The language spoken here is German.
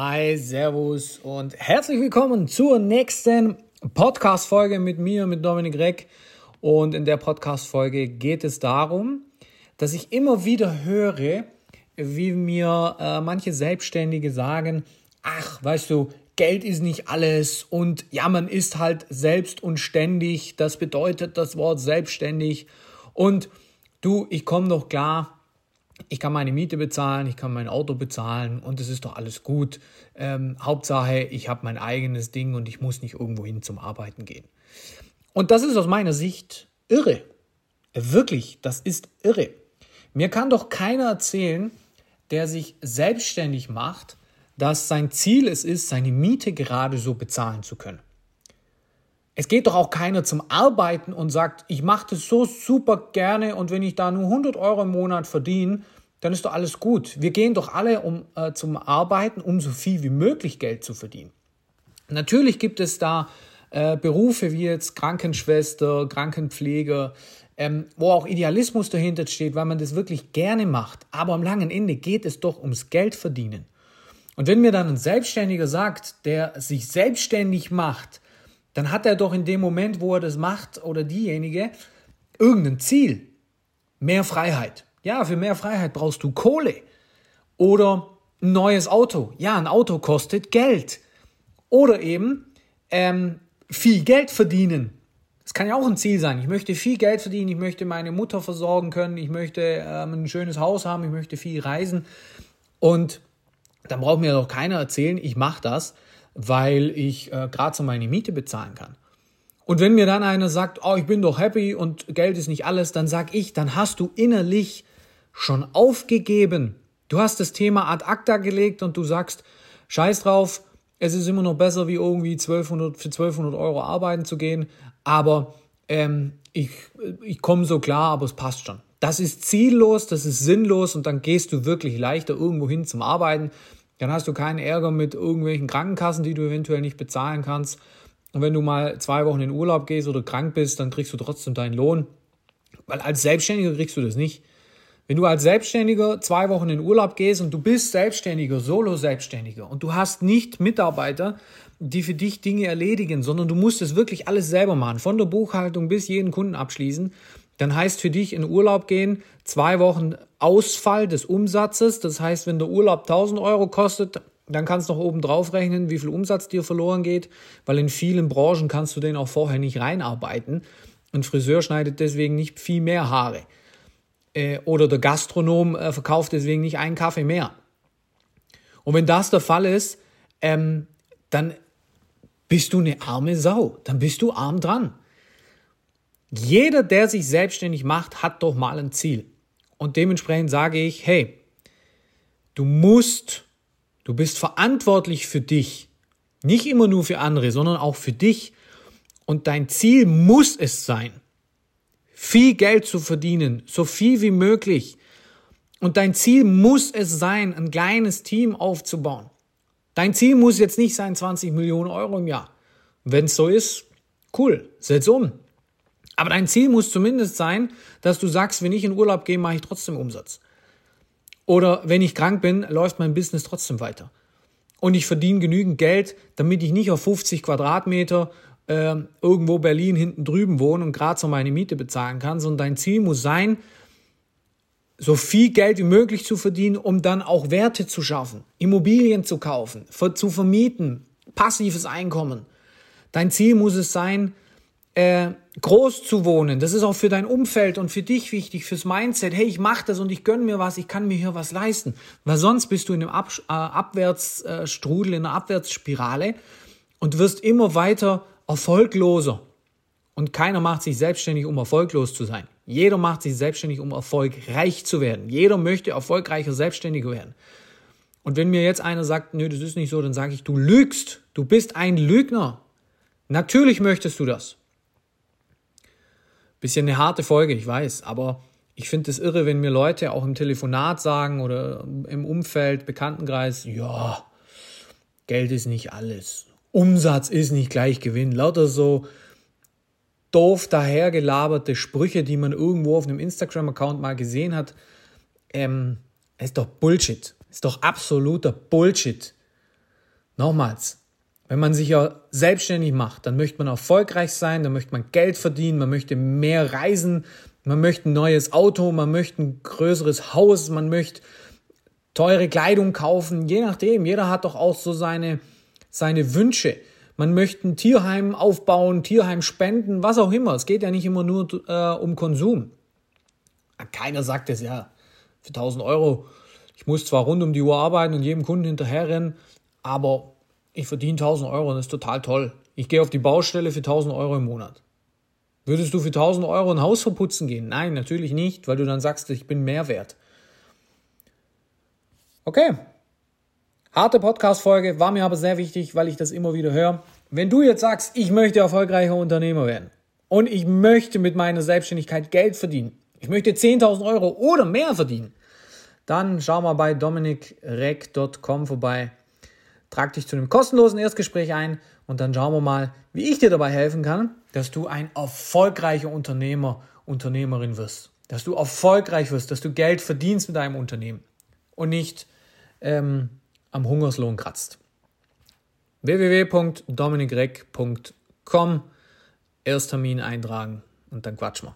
Hi, Servus und herzlich willkommen zur nächsten Podcast-Folge mit mir, mit Dominik Reck. Und in der Podcast-Folge geht es darum, dass ich immer wieder höre, wie mir äh, manche Selbstständige sagen, ach, weißt du, Geld ist nicht alles und ja, man ist halt selbst und ständig. Das bedeutet das Wort selbstständig. Und du, ich komme doch klar, ich kann meine Miete bezahlen, ich kann mein Auto bezahlen und es ist doch alles gut. Ähm, Hauptsache, ich habe mein eigenes Ding und ich muss nicht irgendwo hin zum Arbeiten gehen. Und das ist aus meiner Sicht irre. Wirklich, das ist irre. Mir kann doch keiner erzählen, der sich selbstständig macht, dass sein Ziel es ist, seine Miete gerade so bezahlen zu können. Es geht doch auch keiner zum Arbeiten und sagt, ich mache das so super gerne und wenn ich da nur 100 Euro im Monat verdiene, dann ist doch alles gut. Wir gehen doch alle um, äh, zum Arbeiten, um so viel wie möglich Geld zu verdienen. Natürlich gibt es da äh, Berufe wie jetzt Krankenschwester, Krankenpfleger, ähm, wo auch Idealismus dahinter steht, weil man das wirklich gerne macht. Aber am langen Ende geht es doch ums Geld verdienen. Und wenn mir dann ein Selbstständiger sagt, der sich selbstständig macht, dann hat er doch in dem Moment, wo er das macht oder diejenige, irgendein Ziel. Mehr Freiheit. Ja, für mehr Freiheit brauchst du Kohle. Oder ein neues Auto. Ja, ein Auto kostet Geld. Oder eben ähm, viel Geld verdienen. Das kann ja auch ein Ziel sein. Ich möchte viel Geld verdienen, ich möchte meine Mutter versorgen können, ich möchte ähm, ein schönes Haus haben, ich möchte viel reisen. Und dann braucht mir doch keiner erzählen, ich mache das, weil ich äh, gerade so meine Miete bezahlen kann. Und wenn mir dann einer sagt, oh, ich bin doch happy und Geld ist nicht alles, dann sag ich, dann hast du innerlich schon aufgegeben. Du hast das Thema ad acta gelegt und du sagst, scheiß drauf, es ist immer noch besser, wie irgendwie 1200, für 1200 Euro arbeiten zu gehen, aber ähm, ich, ich komme so klar, aber es passt schon. Das ist ziellos, das ist sinnlos und dann gehst du wirklich leichter irgendwo hin zum Arbeiten. Dann hast du keinen Ärger mit irgendwelchen Krankenkassen, die du eventuell nicht bezahlen kannst. Und wenn du mal zwei Wochen in Urlaub gehst oder krank bist, dann kriegst du trotzdem deinen Lohn. Weil als Selbstständiger kriegst du das nicht. Wenn du als Selbstständiger zwei Wochen in Urlaub gehst und du bist Selbstständiger, Solo-Selbstständiger und du hast nicht Mitarbeiter, die für dich Dinge erledigen, sondern du musst es wirklich alles selber machen, von der Buchhaltung bis jeden Kunden abschließen, dann heißt für dich in Urlaub gehen zwei Wochen Ausfall des Umsatzes. Das heißt, wenn der Urlaub 1000 Euro kostet, dann kannst du noch oben drauf rechnen, wie viel Umsatz dir verloren geht, weil in vielen Branchen kannst du den auch vorher nicht reinarbeiten. Ein Friseur schneidet deswegen nicht viel mehr Haare. Äh, oder der Gastronom äh, verkauft deswegen nicht einen Kaffee mehr. Und wenn das der Fall ist, ähm, dann bist du eine arme Sau. Dann bist du arm dran. Jeder, der sich selbstständig macht, hat doch mal ein Ziel. Und dementsprechend sage ich, hey, du musst, du bist verantwortlich für dich. Nicht immer nur für andere, sondern auch für dich. Und dein Ziel muss es sein, viel Geld zu verdienen, so viel wie möglich. Und dein Ziel muss es sein, ein kleines Team aufzubauen. Dein Ziel muss jetzt nicht sein 20 Millionen Euro im Jahr. Wenn es so ist, cool, setz um. Aber dein Ziel muss zumindest sein, dass du sagst, wenn ich in Urlaub gehe, mache ich trotzdem Umsatz. Oder wenn ich krank bin, läuft mein Business trotzdem weiter. Und ich verdiene genügend Geld, damit ich nicht auf 50 Quadratmeter äh, irgendwo Berlin hinten drüben wohne und gerade so meine Miete bezahlen kann, sondern dein Ziel muss sein, so viel Geld wie möglich zu verdienen, um dann auch Werte zu schaffen, Immobilien zu kaufen, zu vermieten, passives Einkommen. Dein Ziel muss es sein, äh, groß zu wohnen. Das ist auch für dein Umfeld und für dich wichtig, fürs Mindset. Hey, ich mache das und ich gönne mir was, ich kann mir hier was leisten. Weil sonst bist du in einem Ab äh, Abwärtsstrudel, in einer Abwärtsspirale und wirst immer weiter erfolgloser. Und keiner macht sich selbstständig, um erfolglos zu sein. Jeder macht sich selbstständig, um erfolgreich zu werden. Jeder möchte erfolgreicher Selbstständiger werden. Und wenn mir jetzt einer sagt, nö, das ist nicht so, dann sage ich, du lügst. Du bist ein Lügner. Natürlich möchtest du das. Bisschen eine harte Folge, ich weiß, aber ich finde es irre, wenn mir Leute auch im Telefonat sagen oder im Umfeld, Bekanntenkreis, ja, Geld ist nicht alles. Umsatz ist nicht gleich Gewinn. Lauter so doof dahergelaberte Sprüche, die man irgendwo auf einem Instagram-Account mal gesehen hat. Ähm, ist doch Bullshit. Ist doch absoluter Bullshit. Nochmals, wenn man sich ja selbstständig macht, dann möchte man erfolgreich sein, dann möchte man Geld verdienen, man möchte mehr reisen, man möchte ein neues Auto, man möchte ein größeres Haus, man möchte teure Kleidung kaufen, je nachdem. Jeder hat doch auch so seine, seine Wünsche. Man möchte ein Tierheim aufbauen, Tierheim spenden, was auch immer. Es geht ja nicht immer nur äh, um Konsum. Keiner sagt es ja für 1000 Euro. Ich muss zwar rund um die Uhr arbeiten und jedem Kunden hinterherrennen, aber ich verdiene 1000 Euro und das ist total toll. Ich gehe auf die Baustelle für 1000 Euro im Monat. Würdest du für 1000 Euro ein Haus verputzen gehen? Nein, natürlich nicht, weil du dann sagst, ich bin mehr wert. Okay. Harte Podcast-Folge, war mir aber sehr wichtig, weil ich das immer wieder höre. Wenn du jetzt sagst, ich möchte erfolgreicher Unternehmer werden und ich möchte mit meiner Selbstständigkeit Geld verdienen, ich möchte 10.000 Euro oder mehr verdienen, dann schau mal bei dominikreck.com vorbei. Trag dich zu einem kostenlosen Erstgespräch ein und dann schauen wir mal, wie ich dir dabei helfen kann, dass du ein erfolgreicher Unternehmer, Unternehmerin wirst. Dass du erfolgreich wirst, dass du Geld verdienst mit deinem Unternehmen und nicht ähm, am Hungerslohn kratzt. www.dominikreck.com Ersttermin eintragen und dann quatschen wir.